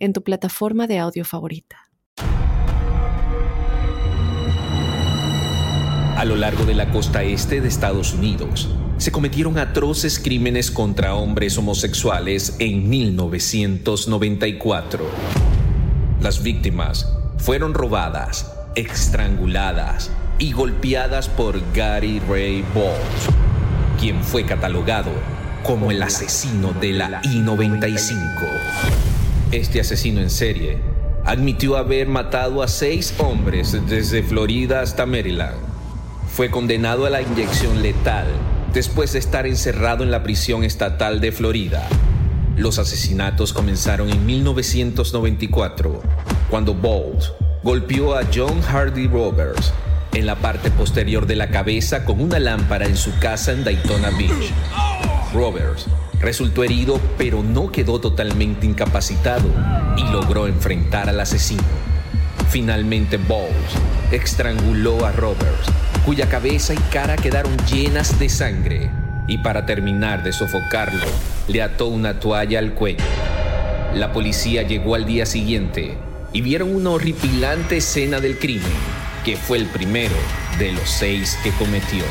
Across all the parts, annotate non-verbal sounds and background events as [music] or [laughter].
en tu plataforma de audio favorita. A lo largo de la costa este de Estados Unidos, se cometieron atroces crímenes contra hombres homosexuales en 1994. Las víctimas fueron robadas, estranguladas y golpeadas por Gary Ray Balls, quien fue catalogado como el asesino de la I-95. Este asesino en serie admitió haber matado a seis hombres desde Florida hasta Maryland. Fue condenado a la inyección letal después de estar encerrado en la prisión estatal de Florida. Los asesinatos comenzaron en 1994, cuando Bolt golpeó a John Hardy Roberts en la parte posterior de la cabeza con una lámpara en su casa en Daytona Beach. Roberts Resultó herido, pero no quedó totalmente incapacitado y logró enfrentar al asesino. Finalmente, Bowles estranguló a Roberts, cuya cabeza y cara quedaron llenas de sangre, y para terminar de sofocarlo, le ató una toalla al cuello. La policía llegó al día siguiente y vieron una horripilante escena del crimen, que fue el primero de los seis que cometió.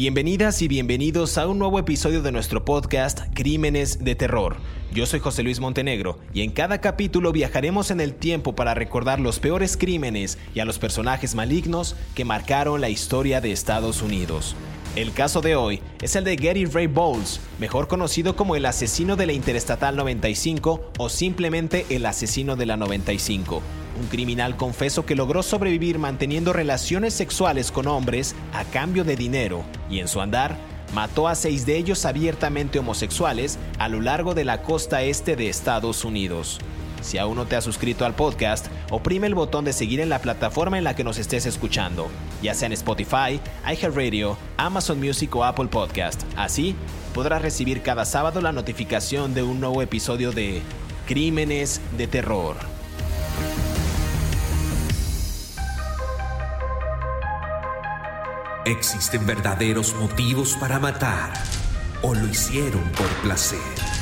Bienvenidas y bienvenidos a un nuevo episodio de nuestro podcast Crímenes de Terror. Yo soy José Luis Montenegro y en cada capítulo viajaremos en el tiempo para recordar los peores crímenes y a los personajes malignos que marcaron la historia de Estados Unidos. El caso de hoy es el de Gary Ray Bowles, mejor conocido como el asesino de la Interestatal 95 o simplemente el asesino de la 95 un criminal confeso que logró sobrevivir manteniendo relaciones sexuales con hombres a cambio de dinero y en su andar mató a seis de ellos abiertamente homosexuales a lo largo de la costa este de Estados Unidos. Si aún no te has suscrito al podcast, oprime el botón de seguir en la plataforma en la que nos estés escuchando, ya sea en Spotify, iHeartRadio, Amazon Music o Apple Podcast. Así podrás recibir cada sábado la notificación de un nuevo episodio de Crímenes de Terror. ¿Existen verdaderos motivos para matar o lo hicieron por placer?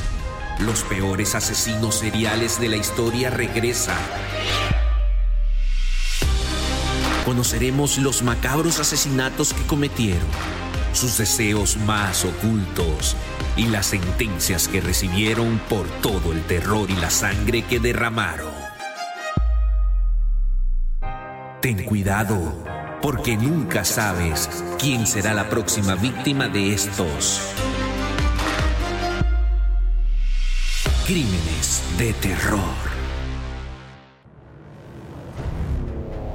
Los peores asesinos seriales de la historia regresan. Conoceremos los macabros asesinatos que cometieron, sus deseos más ocultos y las sentencias que recibieron por todo el terror y la sangre que derramaron. Ten cuidado porque nunca sabes quién será la próxima víctima de estos crímenes de terror.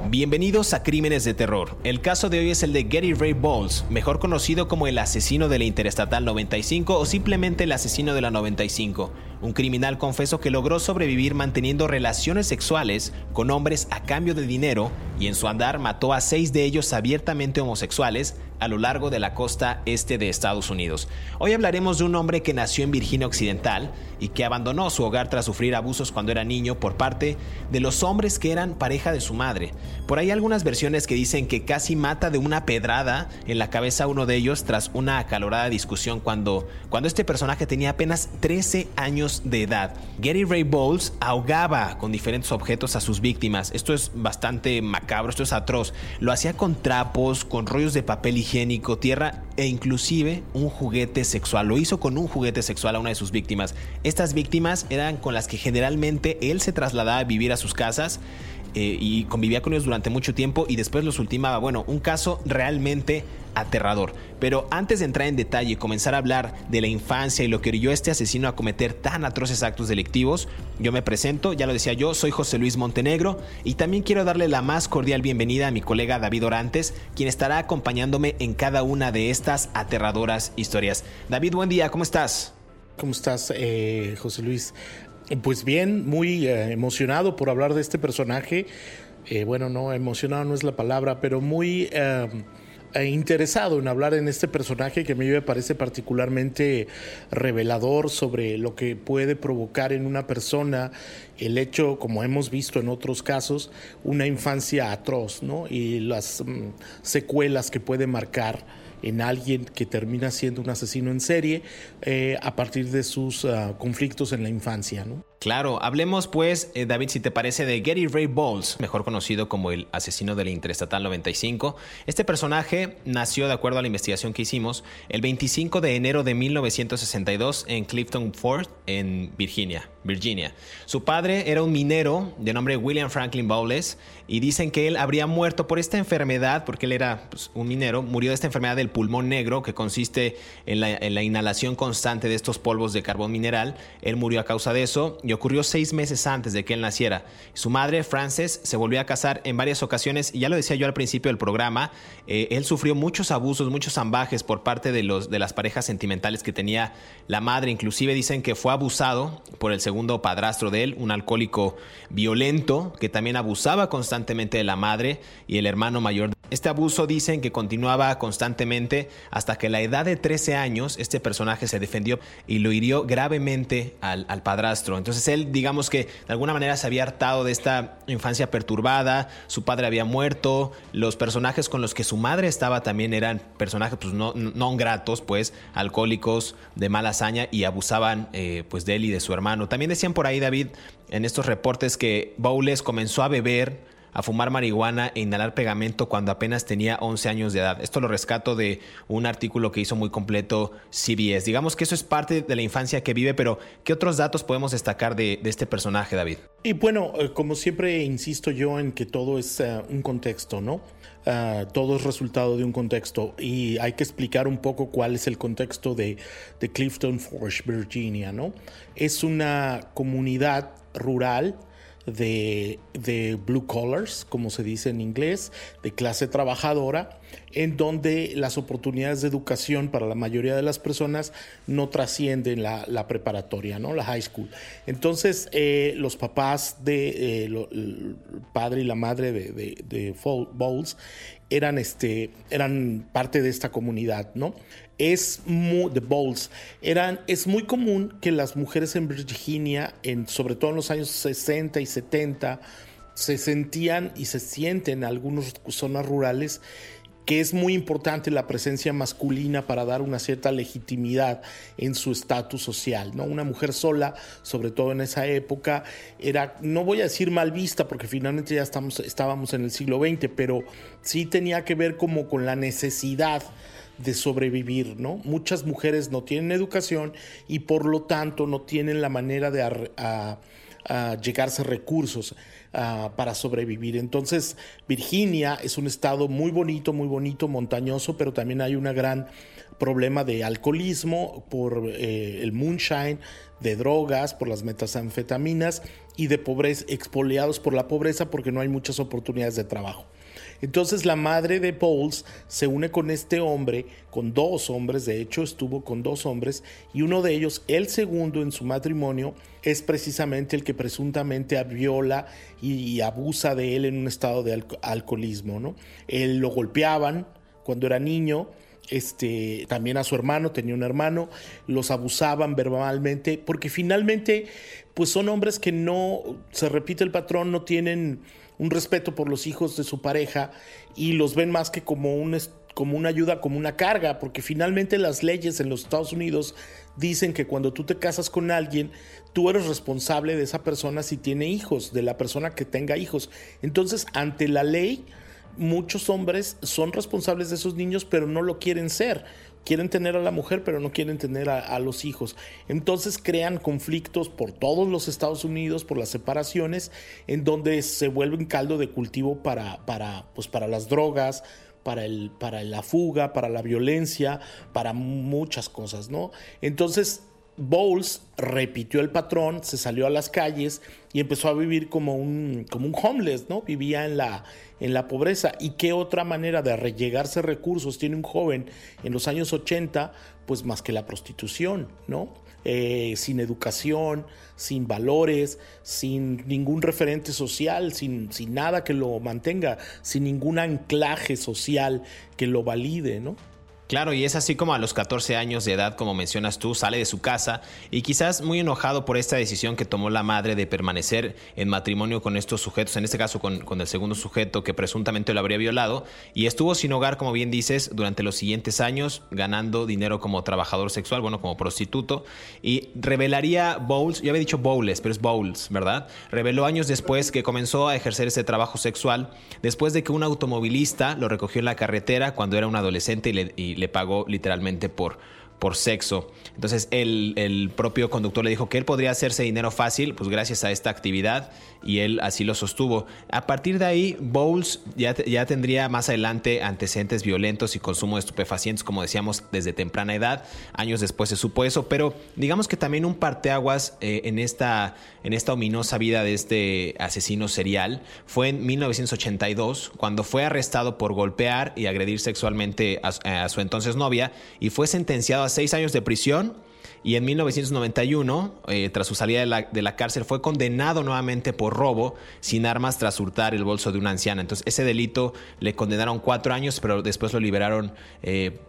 Bienvenidos a Crímenes de Terror. El caso de hoy es el de Gary Ray Bowles, mejor conocido como el asesino de la Interestatal 95 o simplemente el asesino de la 95 un criminal confeso que logró sobrevivir manteniendo relaciones sexuales con hombres a cambio de dinero y en su andar mató a seis de ellos abiertamente homosexuales a lo largo de la costa este de Estados Unidos. Hoy hablaremos de un hombre que nació en Virginia Occidental y que abandonó su hogar tras sufrir abusos cuando era niño por parte de los hombres que eran pareja de su madre. Por ahí algunas versiones que dicen que casi mata de una pedrada en la cabeza a uno de ellos tras una acalorada discusión cuando, cuando este personaje tenía apenas 13 años de edad. Gary Ray Bowles ahogaba con diferentes objetos a sus víctimas. Esto es bastante macabro, esto es atroz. Lo hacía con trapos, con rollos de papel higiénico tierra e inclusive un juguete sexual. Lo hizo con un juguete sexual a una de sus víctimas. Estas víctimas eran con las que generalmente él se trasladaba a vivir a sus casas eh, y convivía con ellos durante mucho tiempo y después los ultimaba. Bueno, un caso realmente aterrador. Pero antes de entrar en detalle y comenzar a hablar de la infancia y lo que orilló este asesino a cometer tan atroces actos delictivos, yo me presento, ya lo decía yo, soy José Luis Montenegro y también quiero darle la más cordial bienvenida a mi colega David Orantes, quien estará acompañándome en cada una de estas aterradoras historias. David, buen día, ¿cómo estás? ¿Cómo estás, eh, José Luis? Pues bien, muy eh, emocionado por hablar de este personaje. Eh, bueno, no, emocionado no es la palabra, pero muy interesado en hablar en este personaje que a mí me parece particularmente revelador sobre lo que puede provocar en una persona el hecho, como hemos visto en otros casos, una infancia atroz, ¿no? Y las mm, secuelas que puede marcar en alguien que termina siendo un asesino en serie eh, a partir de sus ah, conflictos en la infancia. ¿no? Claro, hablemos pues, eh, David, si te parece, de Gary Ray Bowles, mejor conocido como el asesino del Interestatal 95. Este personaje nació, de acuerdo a la investigación que hicimos, el 25 de enero de 1962 en Clifton Fort, en Virginia. Virginia. Su padre era un minero de nombre William Franklin Bowles y dicen que él habría muerto por esta enfermedad, porque él era pues, un minero, murió de esta enfermedad del pulmón negro que consiste en la, inhalación constante de estos polvos de carbón mineral. Él murió a causa de eso ocurrió seis meses antes de que él naciera. Su madre, Frances, se volvió a casar en varias ocasiones y ya lo decía yo al principio del programa, eh, él sufrió muchos abusos, muchos ambajes por parte de, los, de las parejas sentimentales que tenía la madre. Inclusive dicen que fue abusado por el segundo padrastro de él, un alcohólico violento que también abusaba constantemente de la madre y el hermano mayor. Este abuso dicen que continuaba constantemente hasta que a la edad de 13 años este personaje se defendió y lo hirió gravemente al, padrastro. Entonces él digamos que de alguna manera se había hartado de esta infancia perturbada, su padre había muerto, los personajes con los que su madre estaba también eran personajes pues no, no gratos, pues alcohólicos de mala hazaña y abusaban eh, pues de él y de su hermano. También decían por ahí David en estos reportes que Bowles comenzó a beber a fumar marihuana e inhalar pegamento cuando apenas tenía 11 años de edad. Esto lo rescato de un artículo que hizo muy completo CBS. Digamos que eso es parte de la infancia que vive, pero ¿qué otros datos podemos destacar de, este personaje, David? Y bueno, eh, como siempre insisto yo en que todo es eh, un contexto, ¿no? Ah, todo es resultado de un contexto y hay que explicar un poco cuál es el contexto de, de Clifton Forge, Virginia, ¿no? Es una comunidad rural de, blue collars, como se dice en inglés, de clase trabajadora, en donde las oportunidades de educación para la mayoría de las personas no trascienden la, preparatoria, ¿no? la high school. Entonces, eh, los papás de, eh, el padre y la madre de, de, de Bowles eran, este, eran parte de esta comunidad, ¿no? Es muy, the eran, es muy común que las mujeres en Virginia, en, sobre todo en los años 60 y 70, se sentían y se sienten en algunas zonas rurales que es muy importante la presencia masculina para dar una cierta legitimidad en su estatus social, ¿no? Una mujer sola, sobre todo en esa época, era, no voy a decir mal vista, porque finalmente ya estamos, estábamos en el siglo XX, pero sí tenía que ver como con la necesidad de sobrevivir, ¿no? Muchas mujeres no tienen educación y por lo tanto no tienen la manera de llegarse recursos para sobrevivir. Entonces, Virginia es un estado muy bonito, muy bonito, montañoso, pero también hay un gran problema de alcoholismo por eh, el moonshine, de drogas, por las metanfetaminas y de pobreza, expoliados por la pobreza porque no hay muchas oportunidades de trabajo. Entonces la madre de Bowles se une con este hombre, con dos hombres, de hecho estuvo con dos hombres, y uno de ellos, el segundo en su matrimonio, es precisamente el que presuntamente viola y, abusa de él en un estado de alcoholismo. ¿no? Él lo golpeaban cuando era niño, este, también a su hermano, tenía un hermano, los abusaban verbalmente, porque finalmente, pues son hombres que no, se repite el patrón, no tienen un respeto por los hijos de su pareja y los ven más que como, un, como una ayuda, como una carga, porque finalmente las leyes en los Estados Unidos dicen que cuando tú te casas con alguien, tú eres responsable de esa persona si tiene hijos, de la persona que tenga hijos. Entonces, ante la ley, muchos hombres son responsables de esos niños, pero no lo quieren ser quieren tener a la mujer, pero no quieren tener a, los hijos. Entonces crean conflictos por todos los Estados Unidos, por las separaciones, en donde se vuelve un caldo de cultivo para, para, pues para las drogas, para, el, para la fuga, para la violencia, para muchas cosas, ¿no? Entonces Bowles repitió el patrón, se salió a las calles y empezó a vivir como un, como un homeless, ¿no? Vivía en la, en la pobreza. ¿Y qué otra manera de rellegarse recursos tiene un joven en los años 80? Pues más que la prostitución, ¿no? Eh, sin educación, sin valores, sin ningún referente social, sin, sin nada que lo mantenga, sin ningún anclaje social que lo valide, ¿no? Claro, y es así como a los 14 años de edad, como mencionas tú, sale de su casa y quizás muy enojado por esta decisión que tomó la madre de permanecer en matrimonio con estos sujetos, en este caso con, el segundo sujeto que presuntamente lo habría violado, y estuvo sin hogar, como bien dices, durante los siguientes años, ganando dinero como trabajador sexual, bueno, como prostituto, y revelaría Bowles, yo había dicho Bowles, pero es Bowles, ¿verdad? Reveló años después que comenzó a ejercer ese trabajo sexual después de que un automovilista lo recogió en la carretera cuando era un adolescente y le le pagó literalmente por, por sexo. Entonces el, el, propio conductor le dijo que él podría hacerse dinero fácil, pues gracias a esta actividad, y él así lo sostuvo. A partir de ahí, Bowles ya, ya tendría más adelante antecedentes violentos y consumo de estupefacientes, como decíamos, desde temprana edad. Años después se supo eso, pero digamos que también un parteaguas eh, en, esta, en esta ominosa vida de este asesino serial fue en 1982, cuando fue arrestado por golpear y agredir sexualmente a, a su entonces novia y fue sentenciado a seis años de prisión y en 1991, eh, tras su salida de la, cárcel, fue condenado nuevamente por robo sin armas tras hurtar el bolso de una anciana. Entonces, ese delito le condenaron cuatro años, pero después lo liberaron eh,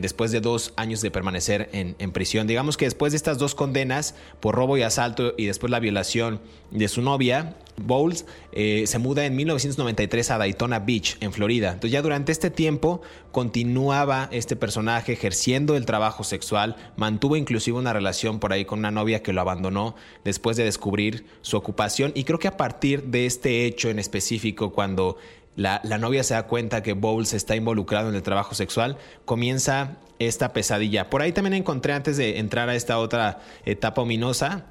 después de dos años de permanecer en, en, prisión. Digamos que después de estas dos condenas por robo y asalto y después la violación de su novia, Bowles eh, se muda en 1993 a Daytona Beach, en Florida. Entonces ya durante este tiempo continuaba este personaje ejerciendo el trabajo sexual, mantuvo inclusive una relación por ahí con una novia que lo abandonó después de descubrir su ocupación y creo que a partir de este hecho en específico, cuando la, la novia se da cuenta que Bowles está involucrado en el trabajo sexual, comienza esta pesadilla. Por ahí también encontré antes de entrar a esta otra etapa ominosa,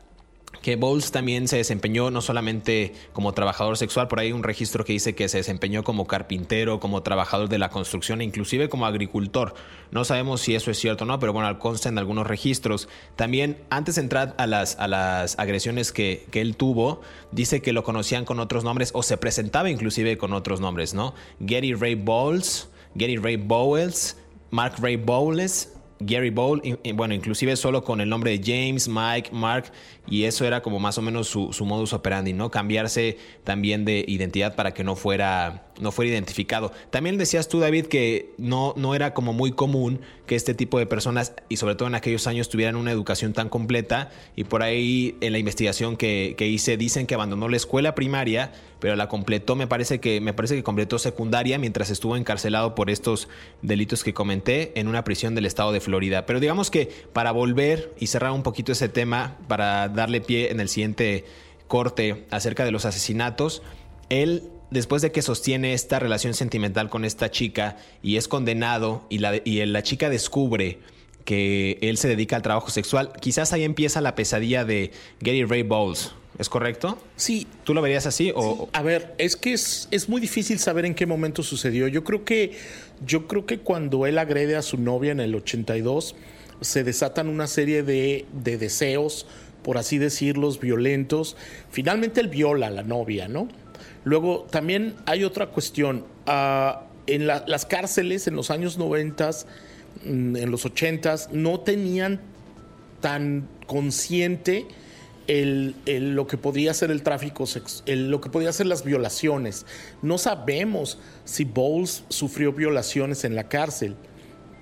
que Bowles también se desempeñó no solamente como trabajador sexual, por ahí hay un registro que dice que se desempeñó como carpintero, como trabajador de la construcción inclusive como agricultor. No sabemos si eso es cierto o no, pero bueno, consta en algunos registros. También, antes de entrar a las, a las agresiones que, que él tuvo, dice que lo conocían con otros nombres o se presentaba inclusive con otros nombres, ¿no? Gary Ray Bowles, Gary Ray Bowles, Mark Ray Bowles, Gary Bowl, bueno, inclusive solo con el nombre de James, Mike, Mark, y eso era como más o menos su, su modus operandi, ¿no? Cambiarse también de identidad para que no fuera no fuera identificado. También decías tú, David, que no, no era como muy común que este tipo de personas, y sobre todo en aquellos años, tuvieran una educación tan completa. Y por ahí en la investigación que, que hice dicen que abandonó la escuela primaria, pero la completó, me parece que, me parece que completó secundaria mientras estuvo encarcelado por estos delitos que comenté en una prisión del estado de Florida. Pero digamos que para volver y cerrar un poquito ese tema, para darle pie en el siguiente corte acerca de los asesinatos, él después de que sostiene esta relación sentimental con esta chica y es condenado y la, y la chica descubre que él se dedica al trabajo sexual, quizás ahí empieza la pesadilla de Gary Ray Bowles. ¿Es correcto? Sí. ¿Tú lo verías así? O... A ver, es que es, es, muy difícil saber en qué momento sucedió. Yo creo que, yo creo que cuando él agrede a su novia en el 82, se desatan una serie de, de deseos, por así decirlos, violentos. Finalmente él viola a la novia, ¿no? Luego, también hay otra cuestión. Ah, en las cárceles en los años 90, mm, en los 80, no tenían tan consciente el, lo que podía ser el tráfico sexual, lo que podía ser las violaciones. No sabemos si Bowles sufrió violaciones en la cárcel.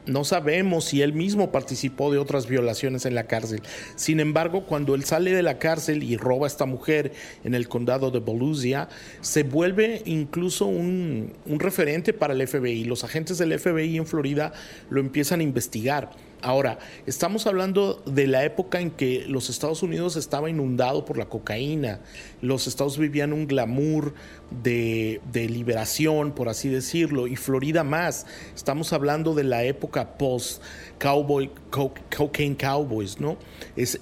No sabemos si él mismo participó de otras violaciones en la cárcel. Sin embargo, cuando él sale de la cárcel y roba a esta mujer en el condado de Volusia, se vuelve incluso un, un referente para el FBI. Los agentes del FBI en Florida lo empiezan a investigar Ahora, estamos hablando de la época en que los Estados Unidos estaba inundado por la cocaína, los Estados vivían un glamour de, liberación, por así decirlo, y Florida más. Estamos hablando de la época post cowboy, cocaine cowboys, ¿no?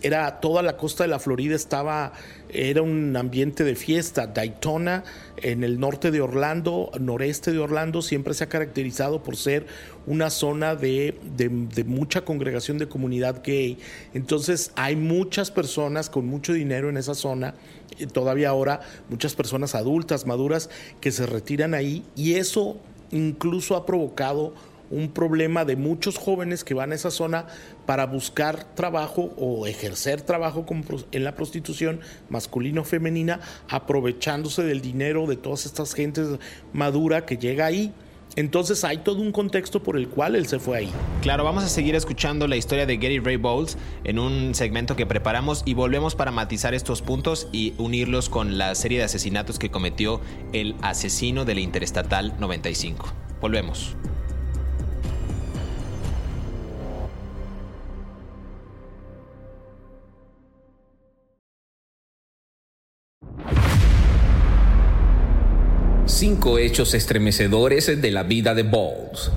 Era toda la costa de la Florida estaba, era un ambiente de fiesta. Daytona, en el norte de Orlando, noreste de Orlando, siempre se ha caracterizado por ser una zona de, de mucha congregación de comunidad gay. Entonces hay muchas personas con mucho dinero en esa zona, todavía ahora muchas personas adultas, maduras, que se retiran ahí y eso incluso ha provocado un problema de muchos jóvenes que van a esa zona para buscar trabajo o ejercer trabajo en la prostitución masculino femenina, aprovechándose del dinero de todas estas gentes madura que llega ahí. Entonces hay todo un contexto por el cual él se fue ahí. Claro, vamos a seguir escuchando la historia de Gary Ray Bowles en un segmento que preparamos y volvemos para matizar estos puntos y unirlos con la serie de asesinatos que cometió el asesino de la Interestatal 95. Volvemos. Cinco hechos estremecedores de la vida de Bowles.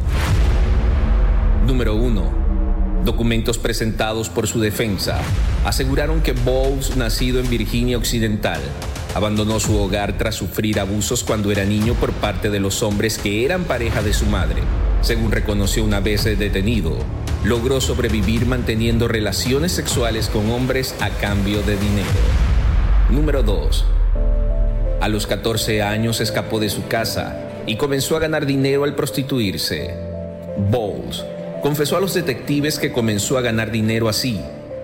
Número 1. Documentos presentados por su defensa aseguraron que Bowles, nacido en Virginia Occidental, abandonó su hogar tras sufrir abusos cuando era niño por parte de los hombres que eran pareja de su madre. Según reconoció una vez detenido, logró sobrevivir manteniendo relaciones sexuales con hombres a cambio de dinero. Número 2 a los 14 años escapó de su casa y comenzó a ganar dinero al prostituirse. Bowles confesó a los detectives que comenzó a ganar dinero así,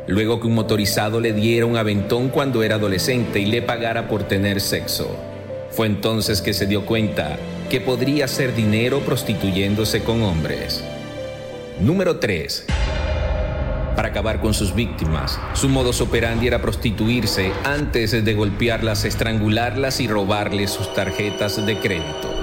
luego que un motorizado le diera un aventón cuando era adolescente y le pagara por tener sexo. Fue entonces que se dio cuenta que podría hacer dinero prostituyéndose con hombres. Número 3 para acabar con sus víctimas. Su modus operandi era prostituirse antes de golpearlas, estrangularlas y robarles sus tarjetas de crédito.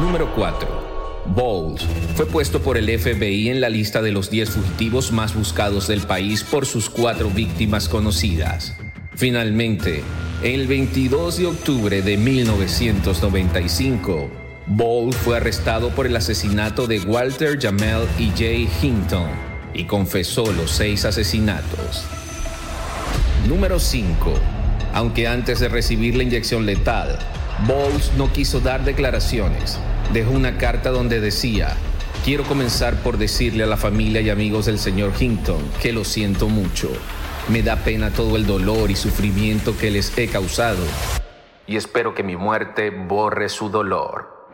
Número 4. Bowles fue puesto por el FBI en la lista de los 10 fugitivos más buscados del país por sus cuatro víctimas conocidas. Finalmente, el 22 de octubre de 1995, Bowles fue arrestado por el asesinato de Walter Jamel y Jay Hinton y confesó los seis asesinatos. Número 5. Aunque antes de recibir la inyección letal, Bowles no quiso dar declaraciones. Dejó una carta donde decía, quiero comenzar por decirle a la familia y amigos del señor Hinton que lo siento mucho. Me da pena todo el dolor y sufrimiento que les he causado. Y espero que mi muerte borre su dolor.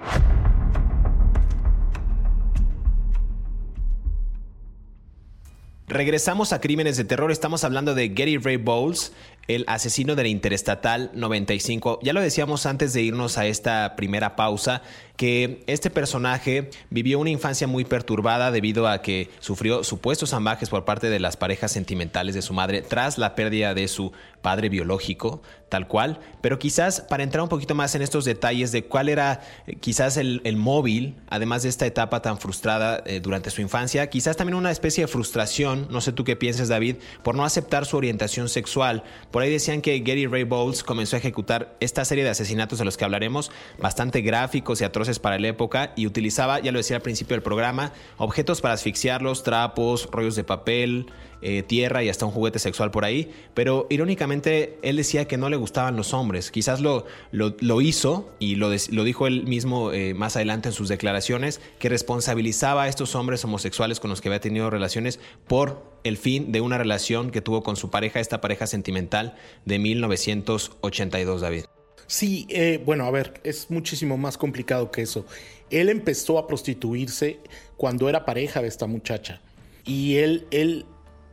Regresamos a Crímenes de Terror. Estamos hablando de Gary Ray Bowles, el asesino de la Interestatal 95. Ya lo decíamos antes de irnos a esta primera pausa, que este personaje vivió una infancia muy perturbada debido a que sufrió supuestos ambajes por parte de las parejas sentimentales de su madre tras la pérdida de su padre biológico, tal cual. Pero quizás para entrar un poquito más en estos detalles de cuál era eh, quizás el, móvil, además de esta etapa tan frustrada eh, durante su infancia, quizás también una especie de frustración, no sé tú qué piensas David, por no aceptar su orientación sexual. Por ahí decían que Gary Ray Bowles comenzó a ejecutar esta serie de asesinatos de los que hablaremos, bastante gráficos y atroces para la época y utilizaba, ya lo decía al principio del programa, objetos para asfixiarlos, trapos, rollos de papel, eh, tierra y hasta un juguete sexual por ahí. Pero irónicamente él decía que no le gustaban los hombres. Quizás lo, lo, hizo y lo, lo, dijo él mismo eh, más adelante en sus declaraciones, que responsabilizaba a estos hombres homosexuales con los que había tenido relaciones por el fin de una relación que tuvo con su pareja, esta pareja sentimental de 1982, David. Sí, eh, bueno, a ver, es muchísimo más complicado que eso. Él empezó a prostituirse cuando era pareja de esta muchacha. Y él, él,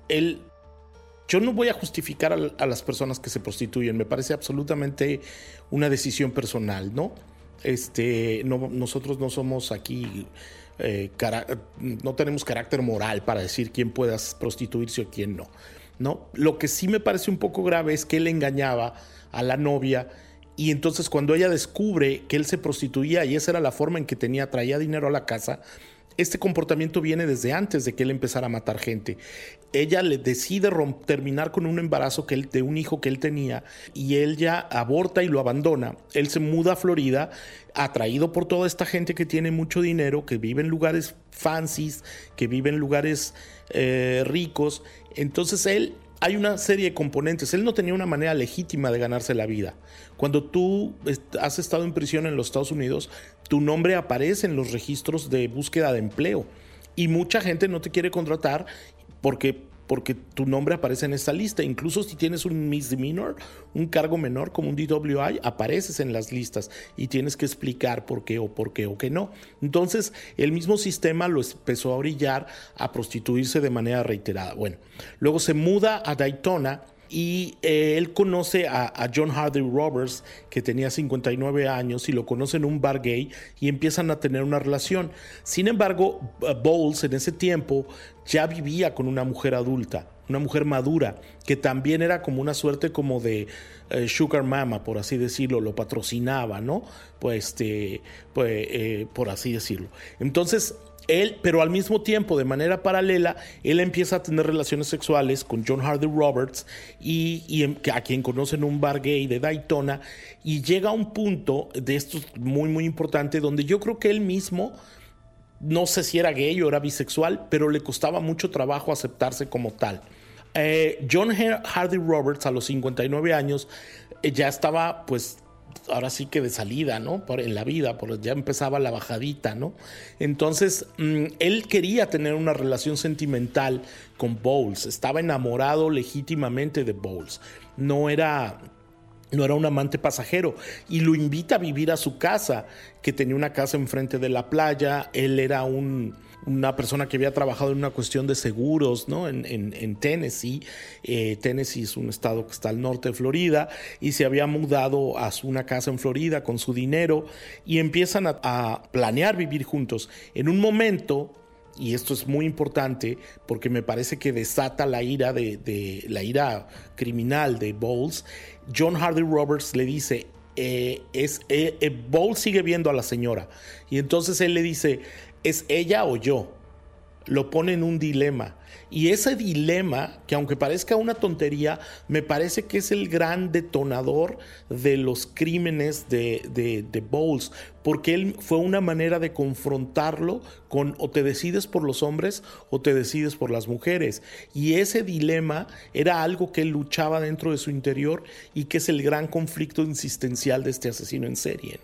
él, yo no voy a justificar a, las personas que se prostituyen, me parece absolutamente una decisión personal, ¿no? Este, no, nosotros no somos aquí, eh, no tenemos carácter moral para decir quién pueda prostituirse o quién no, ¿no? Lo que sí me parece un poco grave es que él engañaba a la novia y entonces cuando ella descubre que él se prostituía y esa era la forma en que tenía, traía dinero a la casa, este comportamiento viene desde antes de que él empezara a matar gente. Ella le decide terminar con un embarazo que él, de un hijo que él tenía y él ya aborta y lo abandona. Él se muda a Florida, atraído por toda esta gente que tiene mucho dinero, que vive en lugares fancies, que vive en lugares eh, ricos. Entonces él hay una serie de componentes. Él no tenía una manera legítima de ganarse la vida. Cuando tú has estado en prisión en los Estados Unidos, tu nombre aparece en los registros de búsqueda de empleo. Y mucha gente no te quiere contratar porque porque tu nombre aparece en esta lista. Incluso si tienes un misdemeanor, un cargo menor como un DWI, apareces en las listas y tienes que explicar por qué o por qué o qué no. Entonces, el mismo sistema lo empezó a brillar, a prostituirse de manera reiterada. Bueno, luego se muda a Daytona y eh, él conoce a, John Hardy Roberts, que tenía 59 años, y lo conoce en un bar gay y empiezan a tener una relación. Sin embargo, Bowles en ese tiempo ya vivía con una mujer adulta, una mujer madura, que también era como una suerte como de eh, sugar mama, por así decirlo, lo patrocinaba, ¿no? Pues, este, pues eh, por así decirlo. Entonces, él, pero al mismo tiempo, de manera paralela, él empieza a tener relaciones sexuales con John Hardy Roberts y, em, a quien conoce en un bar gay de Daytona y llega a un punto de esto muy muy importante donde yo creo que él mismo no sé si era gay o era bisexual, pero le costaba mucho trabajo aceptarse como tal. Eh, John Hardy Roberts a los 59 años eh, ya estaba pues ahora sí que de salida, ¿no? Por, en la vida, porque ya empezaba la bajadita, ¿no? Entonces, mm, él quería tener una relación sentimental con Bowles, estaba enamorado legítimamente de Bowles, no era no era un amante pasajero y lo invita a vivir a su casa, que tenía una casa enfrente de la playa, él era un, una persona que había trabajado en una cuestión de seguros ¿no? en, en, Tennessee. Eh, Tennessee es un estado que está al norte de Florida y se había mudado a una casa en Florida con su dinero y empiezan a, planear vivir juntos. En un momento y esto es muy importante porque me parece que desata la ira de, la ira criminal de Bowles. John Hardy Roberts le dice eh, es eh, Bowles sigue viendo a la señora y entonces él le dice es ella o yo. Lo pone en un dilema. Y ese dilema, que aunque parezca una tontería, me parece que es el gran detonador de los crímenes de, de, Bowles, porque él fue una manera de confrontarlo con o te decides por los hombres o te decides por las mujeres. Y ese dilema era algo que él luchaba dentro de su interior y que es el gran conflicto insistencial de este asesino en serie.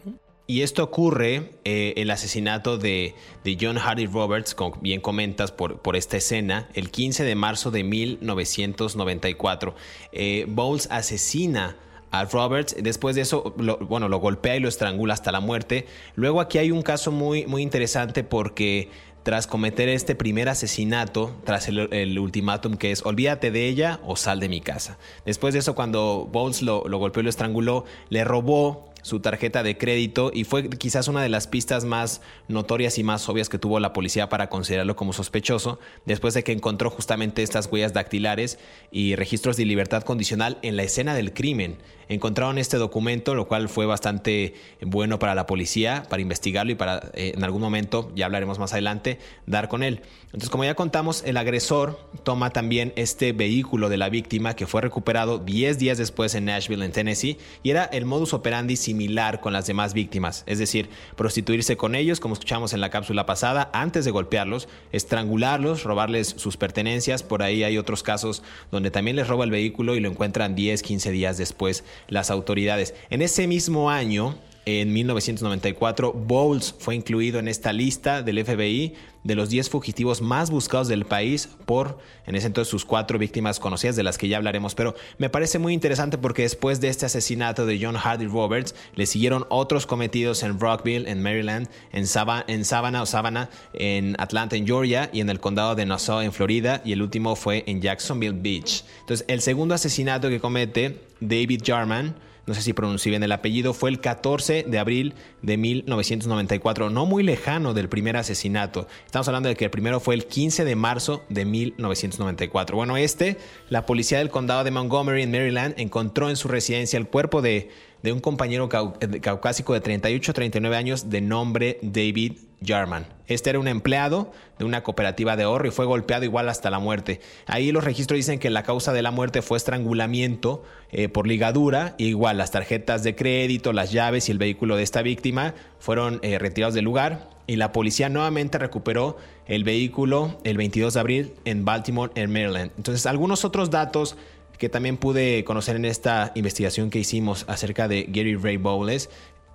Y esto ocurre, eh, el asesinato de, John Hardy Roberts, como bien comentas por, por, esta escena, el 15 de marzo de 1994. Eh, Bowles asesina a Roberts, después de eso, lo, bueno, lo golpea y lo estrangula hasta la muerte. Luego aquí hay un caso muy, muy interesante porque tras cometer este primer asesinato, tras el, ultimátum que es olvídate de ella o sal de mi casa. Después de eso, cuando Bowles lo, lo golpeó y lo estranguló, le robó su tarjeta de crédito y fue quizás una de las pistas más notorias y más obvias que tuvo la policía para considerarlo como sospechoso, después de que encontró justamente estas huellas dactilares y registros de libertad condicional en la escena del crimen. Encontraron este documento, lo cual fue bastante bueno para la policía, para investigarlo y para eh, en algún momento, ya hablaremos más adelante, dar con él. Entonces, como ya contamos, el agresor toma también este vehículo de la víctima que fue recuperado 10 días después en Nashville, en Tennessee, y era el modus operandi similar con las demás víctimas, es decir, prostituirse con ellos, como escuchamos en la cápsula pasada, antes de golpearlos, estrangularlos, robarles sus pertenencias, por ahí hay otros casos donde también les roba el vehículo y lo encuentran 10, 15 días después las autoridades. En ese mismo año, en 1994, Bowles fue incluido en esta lista del FBI de los 10 fugitivos más buscados del país por, en ese entonces, sus cuatro víctimas conocidas, de las que ya hablaremos. Pero me parece muy interesante porque después de este asesinato de John Hardy Roberts, le siguieron otros cometidos en Rockville, en Maryland, en, en Savannah o Savannah, en Atlanta, en Georgia y en el condado de Nassau, en Florida. Y el último fue en Jacksonville Beach. Entonces, el segundo asesinato que comete David Jarman, no sé si pronuncié bien el apellido, fue el 14 de abril de 1994, no muy lejano del primer asesinato. Estamos hablando de que el primero fue el 15 de marzo de 1994. Bueno, este, la policía del condado de Montgomery en Maryland encontró en su residencia el cuerpo de, de un compañero caucásico de 38 39 años de nombre David Jarman. Este era un empleado de una cooperativa de ahorro y fue golpeado igual hasta la muerte. Ahí los registros dicen que la causa de la muerte fue estrangulamiento eh, por ligadura. igual las tarjetas de crédito, las llaves y el vehículo de esta víctima fueron eh, retirados del lugar y la policía nuevamente recuperó el vehículo el 22 de abril en Baltimore, en Maryland. Entonces, algunos otros datos que también pude conocer en esta investigación que hicimos acerca de Gary Ray Bowles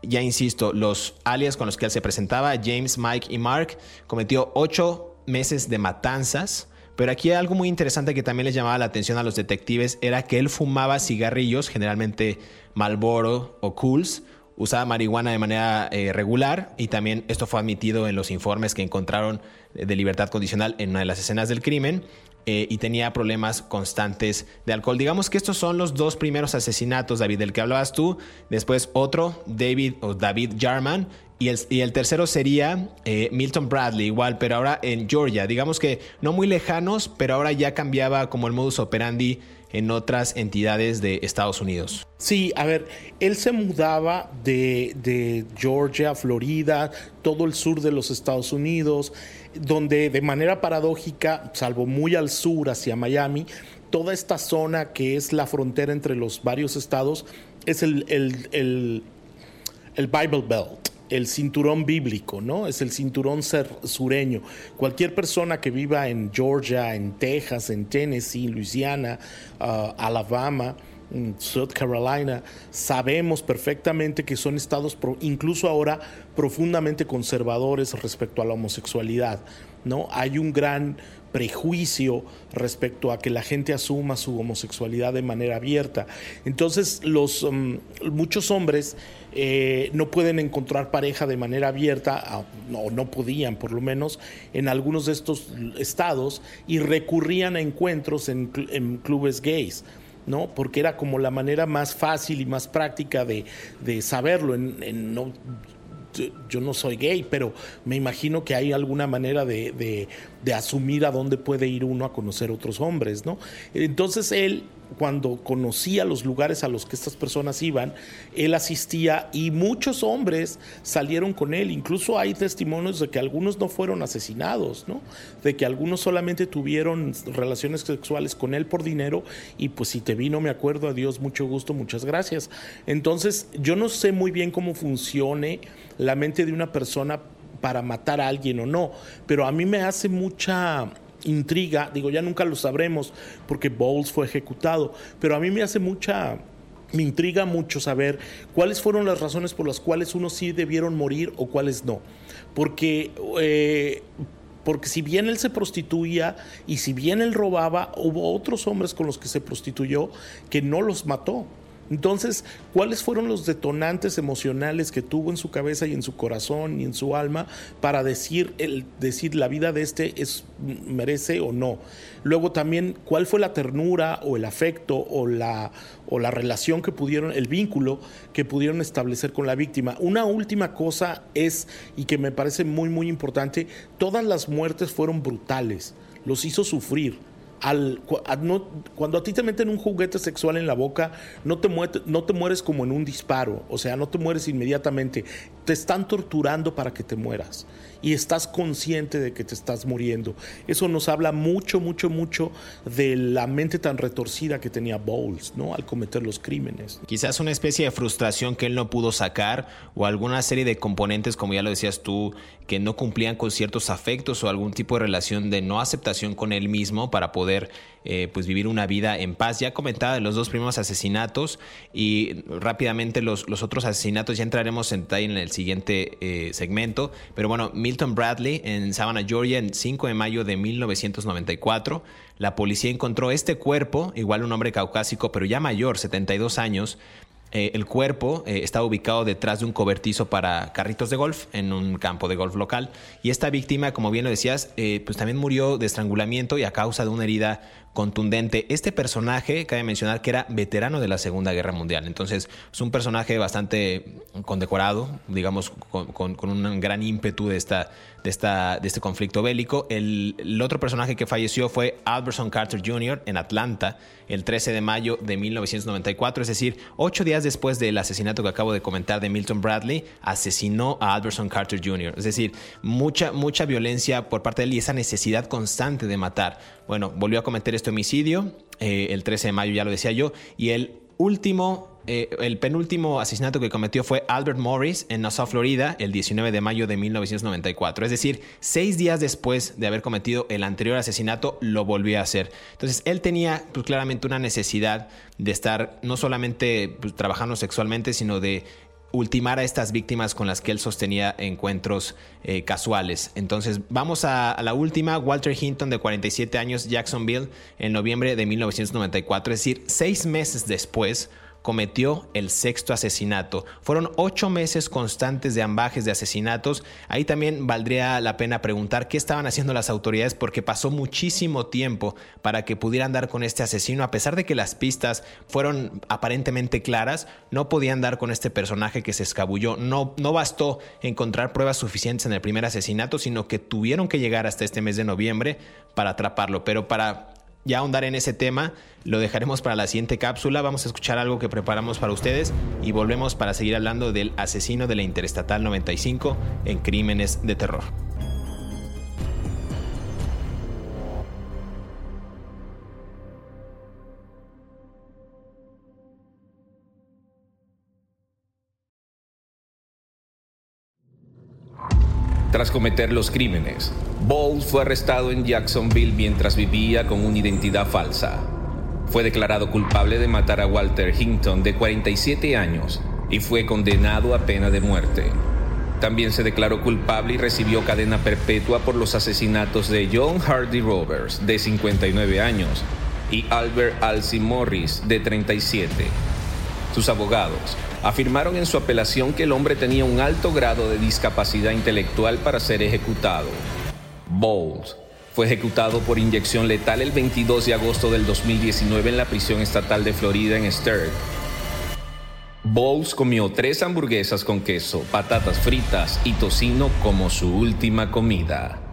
ya insisto, los alias con los que él se presentaba, James, Mike y Mark, cometió ocho meses de matanzas. Pero aquí algo muy interesante que también les llamaba la atención a los detectives era que él fumaba cigarrillos, generalmente Marlboro o Cools, usaba marihuana de manera eh, regular y también esto fue admitido en los informes que encontraron de libertad condicional en una de las escenas del crimen. Eh, y tenía problemas constantes de alcohol. Digamos que estos son los dos primeros asesinatos, David, del que hablabas tú. Después otro, David o David Jarman. Y el, y el tercero sería eh, Milton Bradley, igual, pero ahora en Georgia. Digamos que no muy lejanos, pero ahora ya cambiaba como el modus operandi en otras entidades de Estados Unidos. Sí, a ver, él se mudaba de, de Georgia, Florida, todo el sur de los Estados Unidos donde de manera paradójica, salvo muy al sur hacia Miami, toda esta zona que es la frontera entre los varios estados es el, el, Bible Belt el cinturón bíblico, ¿no? Es el cinturón sureño. Cualquier persona que viva en Georgia, en Texas, en Tennessee, Louisiana, uh, Alabama, South Carolina, sabemos perfectamente que son estados, incluso ahora, profundamente conservadores respecto a la homosexualidad. ¿no? Hay un gran prejuicio respecto a que la gente asuma su homosexualidad de manera abierta. Entonces, los, um, muchos hombres eh, no pueden encontrar pareja de manera abierta, o no podían por lo menos, en algunos de estos estados y recurrían a encuentros en, en clubes gays. ¿No? Porque era como la manera más fácil y más práctica de, saberlo. En, no, yo no soy gay, pero me imagino que hay alguna manera de, de, asumir a dónde puede ir uno a conocer otros hombres, ¿no? Entonces él cuando conocía los lugares a los que estas personas iban, él asistía y muchos hombres salieron con él. Incluso hay testimonios de que algunos no fueron asesinados, ¿no? De que algunos solamente tuvieron relaciones sexuales con él por dinero y pues si te vino, me acuerdo, adiós, mucho gusto, muchas gracias. Entonces, yo no sé muy bien cómo funcione la mente de una persona para matar a alguien o no, pero a mí me hace mucha intriga, digo, ya nunca lo sabremos porque Bowles fue ejecutado, pero a mí me hace mucha me intriga mucho saber cuáles fueron las razones por las cuales unos sí debieron morir o cuáles no. Porque, eh, porque si bien él se prostituía y si bien él robaba, hubo otros hombres con los que se prostituyó que no los mató. Entonces, ¿cuáles fueron los detonantes emocionales que tuvo en su cabeza y en su corazón y en su alma para decir, el, decir la vida de este es, merece o no? Luego también, ¿cuál fue la ternura o el afecto o la, o la relación que pudieron, el vínculo que pudieron establecer con la víctima? Una última cosa es, y que me parece muy, muy importante, todas las muertes fueron brutales, los hizo sufrir cuando a ti te meten un juguete sexual en la boca, no te, no te mueres como en un disparo, o sea, no te mueres inmediatamente, te están torturando para que te mueras y estás consciente de que te estás muriendo. Eso nos habla mucho, mucho, mucho de la mente tan retorcida que tenía Bowles, ¿no? Al cometer los crímenes. Quizás una especie de frustración que él no pudo sacar o alguna serie de componentes, como ya lo decías tú, que no cumplían con ciertos afectos o algún tipo de relación de no aceptación con él mismo para poder eh, pues vivir una vida en paz. Ya comentaba de los dos primeros asesinatos y rápidamente los, los otros asesinatos ya entraremos en detalle en el siguiente eh, segmento. Pero bueno, Milton Bradley en Savannah, Georgia, el 5 de mayo de 1994. La policía encontró este cuerpo, igual un hombre caucásico, pero ya mayor, 72 años, eh, el cuerpo eh, estaba ubicado detrás de un cobertizo para carritos de golf en un campo de golf local. Y esta víctima, como bien lo decías, eh, pues también murió de estrangulamiento y a causa de una herida contundente. Este personaje, cabe mencionar que era veterano de la Segunda Guerra Mundial, entonces es un personaje bastante condecorado, digamos, con, un gran ímpetu de, esta, de, esta, de este conflicto bélico. El, el otro personaje que falleció fue Alberson Carter Jr. en Atlanta el 13 de mayo de 1994, es decir, ocho días después del asesinato que acabo de comentar de Milton Bradley, asesinó a Alberson Carter Jr. Es decir, mucha, mucha violencia por parte de él y esa necesidad constante de matar. Bueno, volvió a cometer este homicidio eh, el 13 de mayo, ya lo decía yo, y el último eh, el penúltimo asesinato que cometió fue Albert Morris en Nassau, Florida, el 19 de mayo de 1994. Es decir, seis días después de haber cometido el anterior asesinato, lo volvió a hacer. Entonces, él tenía pues, claramente una necesidad de estar no solamente pues, trabajando sexualmente, sino de ultimar a estas víctimas con las que él sostenía encuentros eh, casuales. Entonces, vamos a, a, la última, Walter Hinton, de 47 años, Jacksonville, en noviembre de 1994, es decir, seis meses después cometió el sexto asesinato. Fueron ocho meses constantes de ambajes de asesinatos. Ahí también valdría la pena preguntar qué estaban haciendo las autoridades porque pasó muchísimo tiempo para que pudieran dar con este asesino. A pesar de que las pistas fueron aparentemente claras, no podían dar con este personaje que se escabulló. No, no bastó encontrar pruebas suficientes en el primer asesinato, sino que tuvieron que llegar hasta este mes de noviembre para atraparlo. Pero para ya ahondar en ese tema. Lo dejaremos para la siguiente cápsula. Vamos a escuchar algo que preparamos para ustedes y volvemos para seguir hablando del asesino de la Interestatal 95 en Crímenes de Terror. Tras cometer los crímenes, Bowles fue arrestado en Jacksonville mientras vivía con una identidad falsa. Fue declarado culpable de matar a Walter Hinton de 47 años y fue condenado a pena de muerte. También se declaró culpable y recibió cadena perpetua por los asesinatos de John Hardy Roberts, de 59 años, y Albert Alcy Morris, de 37. Sus abogados afirmaron en su apelación que el hombre tenía un alto grado de discapacidad intelectual para ser ejecutado. Bowles fue ejecutado por inyección letal el 22 de agosto del 2019 en la prisión estatal de Florida en Sturt. Bowles comió tres hamburguesas con queso, patatas fritas y tocino como su última comida.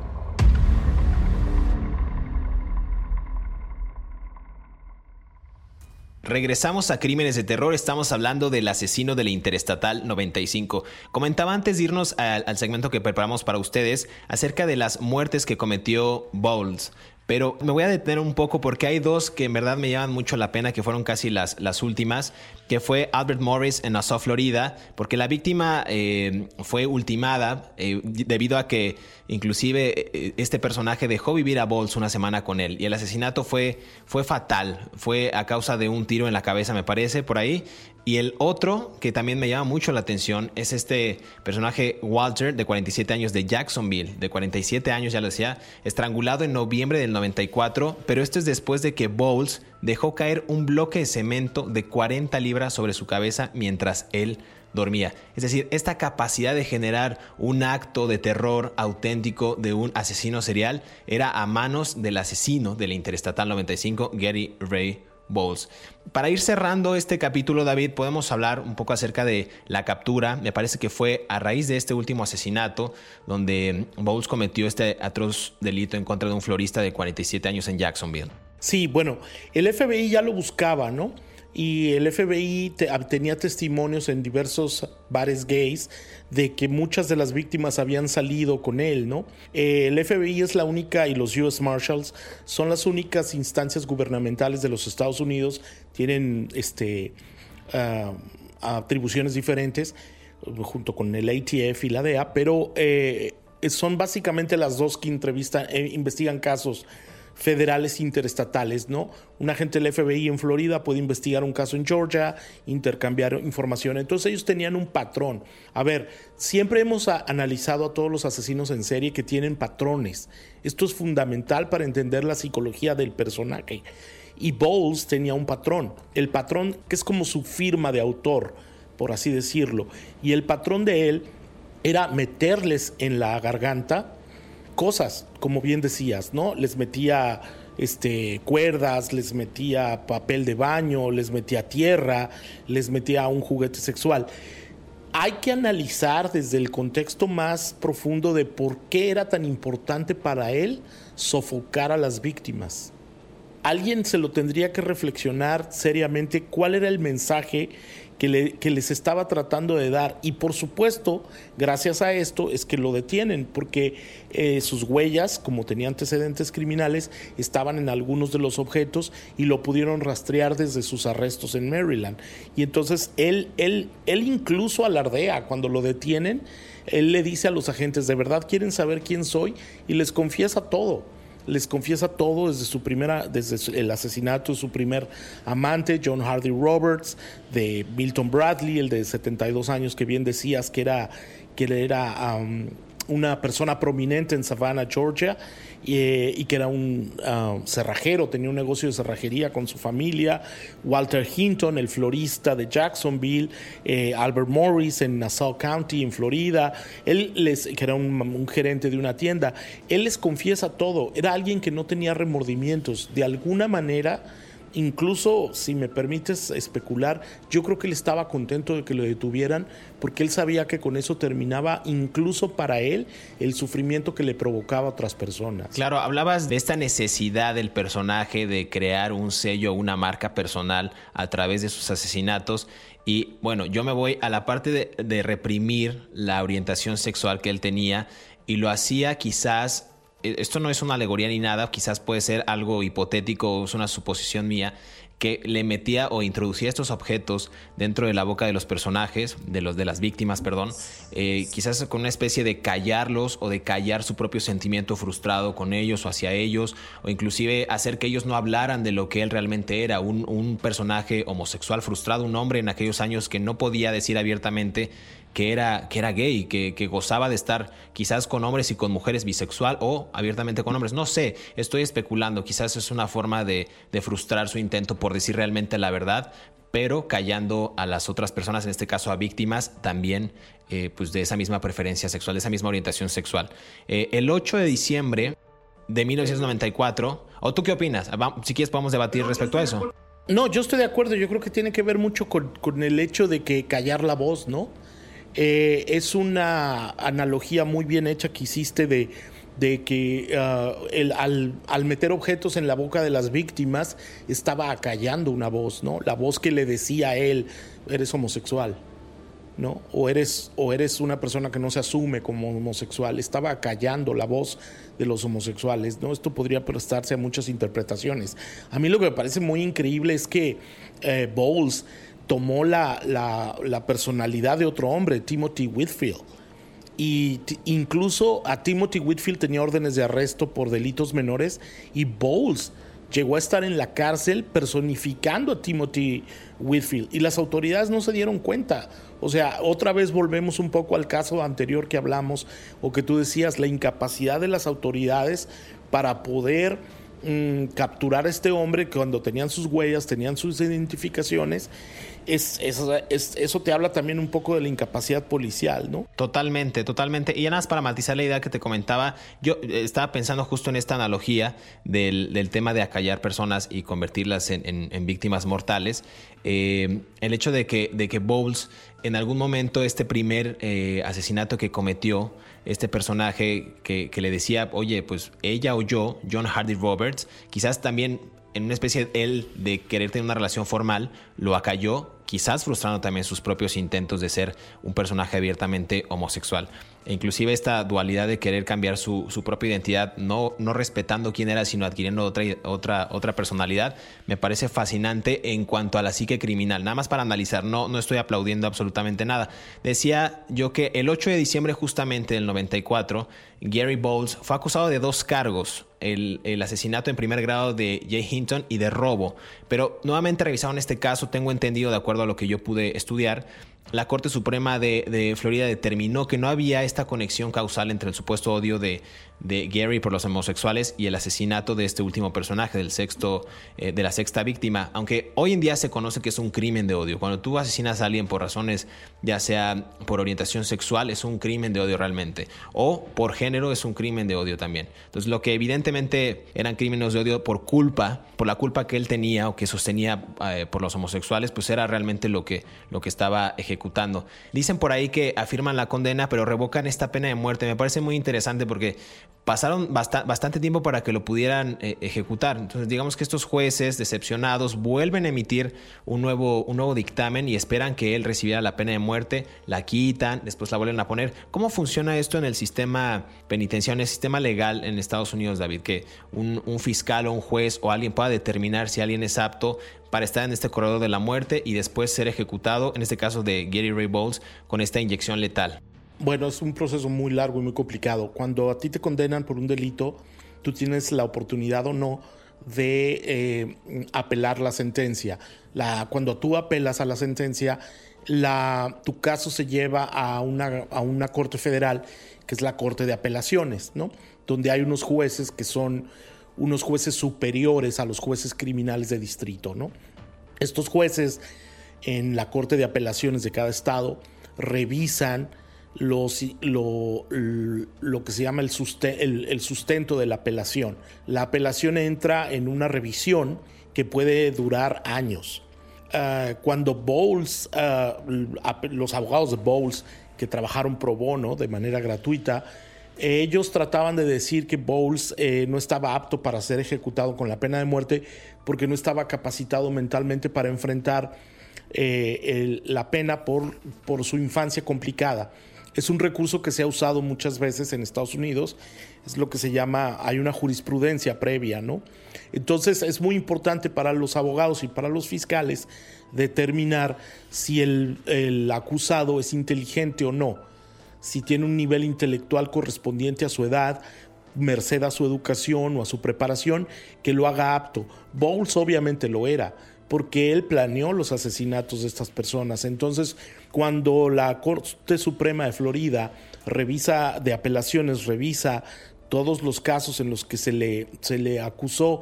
Regresamos a Crímenes de Terror, estamos hablando del asesino de la Interestatal 95. Comentaba antes de irnos al, al, segmento que preparamos para ustedes acerca de las muertes que cometió Bowles. Pero me voy a detener un poco porque hay dos que en verdad me llaman mucho la pena, que fueron casi las, las últimas, que fue Albert Morris en Nassau, Florida, porque la víctima eh, fue ultimada eh, debido a que inclusive eh, este personaje dejó vivir a Bowles una semana con él y el asesinato fue, fue fatal, fue a causa de un tiro en la cabeza me parece por ahí y el otro que también me llama mucho la atención es este personaje Walter, de 47 años, de Jacksonville, de 47 años, ya lo decía, estrangulado en noviembre del 94, pero esto es después de que Bowles dejó caer un bloque de cemento de 40 libras sobre su cabeza mientras él dormía. Es decir, esta capacidad de generar un acto de terror auténtico de un asesino serial era a manos del asesino de la Interestatal 95, Gary Ray Bowles. Para ir cerrando este capítulo, David, podemos hablar un poco acerca de la captura. Me parece que fue a raíz de este último asesinato donde Bowles cometió este atroz delito en contra de un florista de 47 años en Jacksonville. Sí, bueno, el FBI ya lo buscaba, ¿no? Y el FBI tenía testimonios en diversos bares gays de que muchas de las víctimas habían salido con él, ¿no? Eh, el FBI es la única y los US Marshals son las únicas instancias gubernamentales de los Estados Unidos, tienen este, ah, atribuciones diferentes junto con el ATF y la DEA, pero eh, son básicamente las dos que entrevistan, eh, investigan casos federales interestatales, ¿no? Un agente del FBI en Florida puede investigar un caso en Georgia, intercambiar información. Entonces ellos tenían un patrón. A ver, siempre hemos analizado a todos los asesinos en serie que tienen patrones. Esto es fundamental para entender la psicología del personaje. Y Bowles tenía un patrón. El patrón que es como su firma de autor, por así decirlo. Y el patrón de él era meterles en la garganta cosas, como bien decías, ¿no? Les metía este, cuerdas, les metía papel de baño, les metía tierra, les metía un juguete sexual. Hay que analizar desde el contexto más profundo de por qué era tan importante para él sofocar a las víctimas. Alguien se lo tendría que reflexionar seriamente cuál era el mensaje que, les estaba tratando de dar. Y por supuesto, gracias a esto es que lo detienen, porque eh, sus huellas, como tenía antecedentes criminales, estaban en algunos de los objetos y lo pudieron rastrear desde sus arrestos en Maryland. Y entonces él, él, él incluso alardea cuando lo detienen. Él le dice a los agentes, ¿de verdad quieren saber quién soy? Y les confiesa todo les confiesa todo desde su primera, desde el asesinato de su primer amante, John Hardy Roberts, de Milton Bradley, el de 72 años que bien decías que era, que era una persona prominente en Savannah, Georgia, eh, y, que era un ah, cerrajero, tenía un negocio de cerrajería con su familia, Walter Hinton, el florista de Jacksonville, eh, Albert Morris en Nassau County, en Florida, él les, que era un, gerente de una tienda, él les confiesa todo, era alguien que no tenía remordimientos, de alguna manera Incluso, si me permites especular, yo creo que él estaba contento de que lo detuvieran porque él sabía que con eso terminaba incluso para él el sufrimiento que le provocaba a otras personas. Claro, hablabas de esta necesidad del personaje de crear un sello, una marca personal a través de sus asesinatos. Y bueno, yo me voy a la parte de, de reprimir la orientación sexual que él tenía y lo hacía quizás esto no es una alegoría ni nada, quizás puede ser algo hipotético, es una suposición mía, que le metía o introducía estos objetos dentro de la boca de los personajes, de los de las víctimas, perdón, eh, quizás con una especie de callarlos o de callar su propio sentimiento frustrado con ellos o hacia ellos, o inclusive hacer que ellos no hablaran de lo que él realmente era, un, un personaje homosexual frustrado, un hombre en aquellos años que no podía decir abiertamente que era, que era gay, que, que, gozaba de estar quizás con hombres y con mujeres bisexual o abiertamente con hombres. No sé, estoy especulando, quizás es una forma de, de frustrar su intento por decir realmente la verdad, pero callando a las otras personas, en este caso a víctimas, también eh, pues de esa misma preferencia sexual, de esa misma orientación sexual. Eh, el 8 de diciembre de 1994, ¿o tú qué opinas? Si quieres podemos debatir respecto a eso. No, yo estoy de acuerdo, yo creo que tiene que ver mucho con, con el hecho de que callar la voz, ¿no? Eh, es una analogía muy bien hecha que hiciste de, de que ah, al, meter objetos en la boca de las víctimas estaba acallando una voz, ¿no? La voz que le decía a él, eres homosexual, ¿no? O eres, o eres una persona que no se asume como homosexual. Estaba acallando la voz de los homosexuales, ¿no? Esto podría prestarse a muchas interpretaciones. A mí lo que me parece muy increíble es que eh, Bowles tomó la, personalidad de otro hombre, Timothy Whitfield. Y incluso a Timothy Whitfield tenía órdenes de arresto por delitos menores y Bowles llegó a estar en la cárcel personificando a Timothy Whitfield y las autoridades no se dieron cuenta. O sea, otra vez volvemos un poco al caso anterior que hablamos o que tú decías, la incapacidad de las autoridades para poder mm, capturar a este hombre cuando tenían sus huellas, tenían sus identificaciones es, eso te habla también un poco de la incapacidad policial, ¿no? Totalmente, totalmente. Y ya nada más para matizar la idea que te comentaba, yo eh, estaba pensando justo en esta analogía del, tema de acallar personas y convertirlas en, víctimas mortales. Eh, el hecho de que, de que Bowles, en algún momento, este primer eh, asesinato que cometió, este personaje que, que, le decía, oye, pues ella o yo, John Hardy Roberts, quizás también en una especie él de querer tener una relación formal, lo acalló, quizás frustrando también sus propios intentos de ser un personaje abiertamente homosexual. E inclusive esta dualidad de querer cambiar su, propia identidad, no, no respetando quién era, sino adquiriendo otra, otra, otra personalidad, me parece fascinante en cuanto a la psique criminal. Nada más para analizar, no, no estoy aplaudiendo absolutamente nada. Decía yo que el 8 de diciembre justamente del 94, Gary Bowles fue acusado de dos cargos, el, el, asesinato en primer grado de Jay Hinton y de robo. Pero nuevamente revisaron este caso, tengo entendido, de acuerdo a lo que yo pude estudiar, la Corte Suprema de, Florida determinó que no había esta conexión causal entre el supuesto odio de, de Gary por los homosexuales y el asesinato de este último personaje, del sexto, eh, de la sexta víctima, aunque hoy en día se conoce que es un crimen de odio. Cuando tú asesinas a alguien por razones, ya sea por orientación sexual, es un crimen de odio realmente, o por género es un crimen de odio también. Entonces, lo que evidentemente eran crímenes de odio por culpa, por la culpa que él tenía o que sostenía eh, por los homosexuales, pues era realmente lo que, lo que estaba ejecutando. Dicen por ahí que afirman la condena, pero revocan esta pena de muerte. Me parece muy interesante porque pasaron bastante tiempo para que lo pudieran eh, ejecutar. Entonces, digamos que estos jueces decepcionados vuelven a emitir un nuevo, un nuevo dictamen y esperan que él recibiera la pena de muerte, la quitan, después la vuelven a poner. ¿Cómo funciona esto en el sistema penitenciario, en el sistema legal en Estados Unidos, David? Que un, un fiscal o un juez o alguien pueda determinar si alguien es apto para estar en este corredor de la muerte y después ser ejecutado, en este caso de Gary Ray Bowles, con esta inyección letal. Bueno, es un proceso muy largo y muy complicado. Cuando a ti te condenan por un delito, tú tienes la oportunidad o no de eh, apelar la sentencia. La, cuando tú apelas a la sentencia, tu caso se lleva a una, a una corte federal, que es la Corte de Apelaciones, ¿no? Donde hay unos jueces que son unos jueces superiores a los jueces criminales de distrito, ¿no? Estos jueces en la Corte de Apelaciones de cada estado revisan lo, lo, que se llama el, sustento de la apelación. La apelación entra en una revisión que puede durar años. Ah, cuando Bowles, ah, los abogados de Bowles que trabajaron pro bono de manera gratuita, ellos trataban de decir que Bowles eh, no estaba apto para ser ejecutado con la pena de muerte porque no estaba capacitado mentalmente para enfrentar eh, la pena por, por su infancia complicada. Es un recurso que se ha usado muchas veces en Estados Unidos. Es lo que se llama, hay una jurisprudencia previa, ¿no? Entonces es muy importante para los abogados y para los fiscales determinar si el, el acusado es inteligente o no, si tiene un nivel intelectual correspondiente a su edad, merced a su educación o a su preparación, que lo haga apto. Bowles obviamente lo era porque él planeó los asesinatos de estas personas. Entonces, cuando la Corte Suprema de Florida revisa de apelaciones, revisa todos los casos en los que se le, se le acusó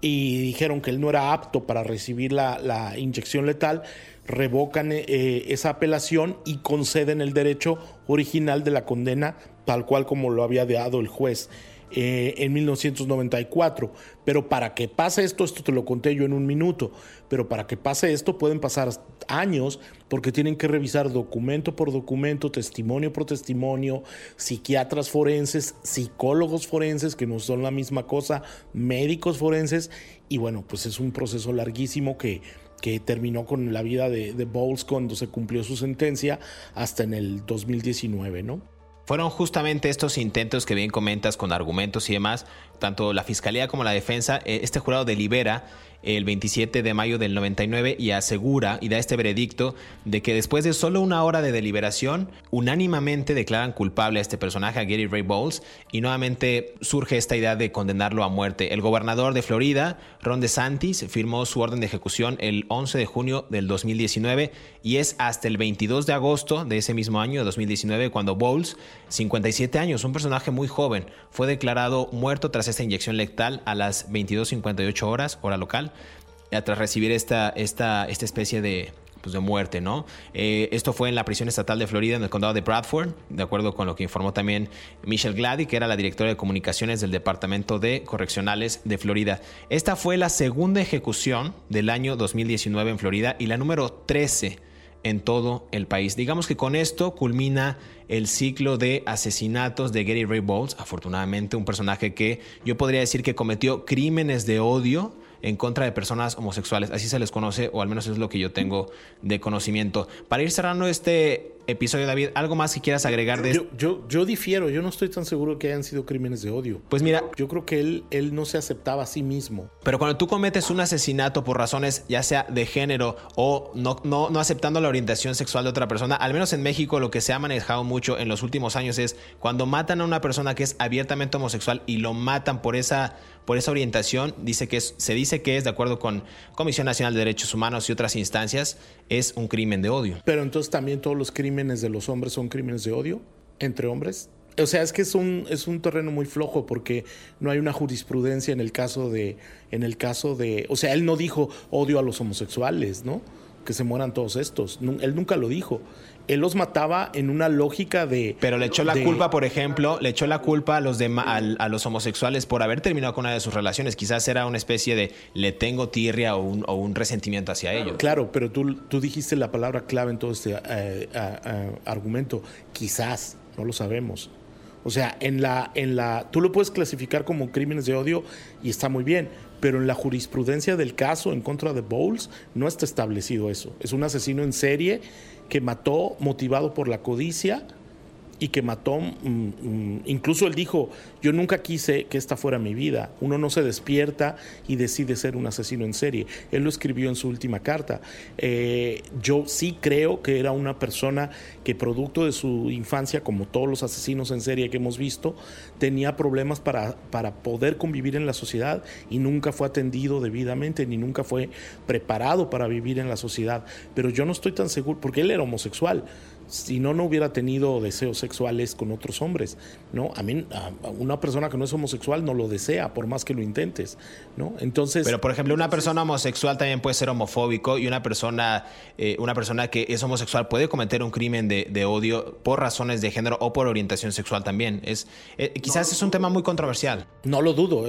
y dijeron que él no era apto para recibir la, inyección letal, revocan eh, esa apelación y conceden el derecho original de la condena tal cual como lo había dado el juez. Eh, en 1994. Pero para que pase esto, esto te lo conté yo en un minuto, pero para que pase esto pueden pasar años porque tienen que revisar documento por documento, testimonio por testimonio, psiquiatras forenses, psicólogos forenses, que no son la misma cosa, médicos forenses, y bueno, pues es un proceso larguísimo que que terminó con la vida de, de Bowles cuando se cumplió su sentencia hasta en el 2019, ¿no? Fueron justamente estos intentos que bien comentas con argumentos y demás, tanto la fiscalía como la defensa, eh, este jurado delibera el 27 de mayo del 99 y asegura y da este veredicto de que después de solo una hora de deliberación, unánimamente declaran culpable a este personaje, a Gary Ray Bowles, y nuevamente surge esta idea de condenarlo a muerte. El gobernador de Florida, Ron DeSantis, firmó su orden de ejecución el 11 de junio del 2019 y es hasta el 22 de agosto de ese mismo año, de 2019, cuando Bowles, 57 años, un personaje muy joven, fue declarado muerto tras esta inyección letal a las 22.58 horas, hora local, tras recibir esta, esta, esta especie de, pues de muerte, ¿no? Eh, esto fue en la prisión estatal de Florida, en el condado de Bradford, de acuerdo con lo que informó también Michelle Glady, que era la directora de comunicaciones del Departamento de Correccionales de Florida. Esta fue la segunda ejecución del año 2019 en Florida y la número 13 en todo el país. Digamos que con esto culmina el ciclo de asesinatos de Gary Ray Bowles, afortunadamente un personaje que yo podría decir que cometió crímenes de odio en contra de personas homosexuales, así se les conoce, o al menos es lo que yo tengo de conocimiento. Para ir cerrando este episodio, David. ¿Algo más que quieras agregar de yo, yo, yo difiero, yo no estoy tan seguro que hayan sido crímenes de odio. Pues mira, yo creo que él, él no se aceptaba a sí mismo. Pero cuando tú cometes un asesinato por razones ya sea de género o no, no, no aceptando la orientación sexual de otra persona, al menos en México lo que se ha manejado mucho en los últimos años es cuando matan a una persona que es abiertamente homosexual y lo matan por esa por esa orientación, dice que es, se dice que es, de acuerdo con Comisión Nacional de Derechos Humanos y otras instancias, es un crimen de odio. Pero entonces también todos los crímenes de los hombres son crímenes de odio entre hombres. O sea, es que es un, es un terreno muy flojo porque no hay una jurisprudencia en el caso de, en el caso de, o sea, él no dijo odio a los homosexuales, ¿no? Que se mueran todos estos. Él nunca lo dijo él los mataba en una lógica de... Pero le echó la culpa, por ejemplo, le echó la culpa a los, de, a, los homosexuales por haber terminado con una de sus relaciones. Quizás era una especie de le tengo tirria o un, o un resentimiento hacia ellos. Claro, pero tú, tú dijiste la palabra clave en todo este eh, argumento. Quizás, no lo sabemos. O sea, en la, en la, tú lo puedes clasificar como crímenes de odio y está muy bien, pero en la jurisprudencia del caso en contra de Bowles no está establecido eso. Es un asesino en serie que mató motivado por la codicia y que mató, mm, mm, incluso él dijo, yo nunca quise que esta fuera mi vida, uno no se despierta y decide ser un asesino en serie, él lo escribió en su última carta, eh, yo sí creo que era una persona que producto de su infancia, como todos los asesinos en serie que hemos visto, tenía problemas para, para poder convivir en la sociedad y nunca fue atendido debidamente, ni nunca fue preparado para vivir en la sociedad, pero yo no estoy tan seguro, porque él era homosexual, si no, no hubiera tenido deseos sexuales con otros hombres, ¿no? A mí, una persona que no es homosexual no lo desea, por más que lo intentes, ¿no? Entonces... Pero, por ejemplo, una persona homosexual también puede ser homofóbico y una persona, eh, una persona que es homosexual puede cometer un crimen de, odio por razones de género o por orientación sexual también. Es, eh, quizás es un tema muy controversial. No lo dudo,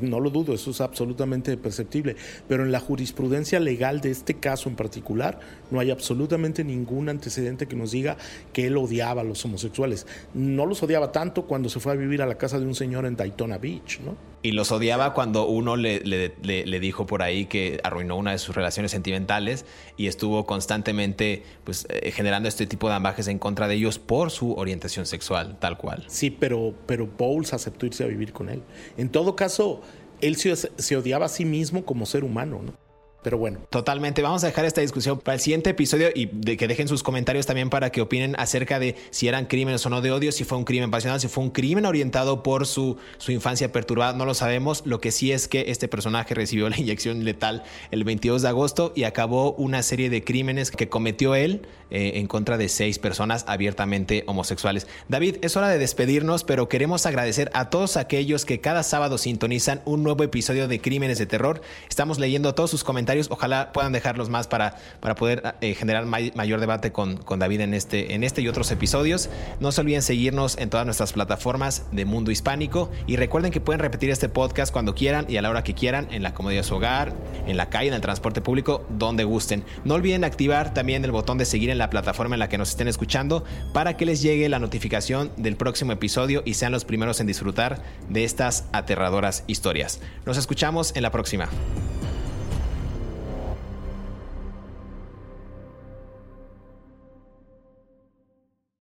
no lo dudo, eso es absolutamente perceptible, pero en la jurisprudencia legal de este caso en particular no hay absolutamente ningún antecedente que nos diga que él odiaba a los homosexuales. No los odiaba tanto cuando se fue a vivir a la casa de un señor en Daytona Beach, ¿no? Y los odiaba cuando uno le, le, dijo por ahí que arruinó una de sus relaciones sentimentales y estuvo constantemente pues, eh, generando este tipo de ambajes en contra de ellos por su orientación sexual, tal cual. Sí, pero, pero Bowles aceptó irse a vivir con él. En todo caso, él se, se odiaba a sí mismo como ser humano, ¿no? Pero bueno. Totalmente. Vamos a dejar esta discusión para el siguiente episodio y de que dejen sus comentarios también para que opinen acerca de si eran crímenes o no de odio, si fue un crimen pasional, si fue un crimen orientado por su, su infancia perturbada. No lo sabemos. Lo que sí es que este personaje recibió [laughs] la inyección letal el 22 de agosto y acabó una serie de crímenes que cometió él eh, en contra de seis personas abiertamente homosexuales. David, es hora de despedirnos, pero queremos agradecer a todos aquellos que cada sábado sintonizan un nuevo episodio de Crímenes de Terror. Estamos leyendo todos sus comentarios Ojalá puedan dejarlos más para, para poder eh, generar mayor debate con, con, David en este, en este y otros episodios. No se olviden seguirnos en todas nuestras plataformas de Mundo Hispánico y recuerden que pueden repetir este podcast cuando quieran y a la hora que quieran, en la comodidad de su hogar, en la calle, en el transporte público, donde gusten. No olviden activar también el botón de seguir en la plataforma en la que nos estén escuchando para que les llegue la notificación del próximo episodio y sean los primeros en disfrutar de estas aterradoras historias. Nos escuchamos en la próxima.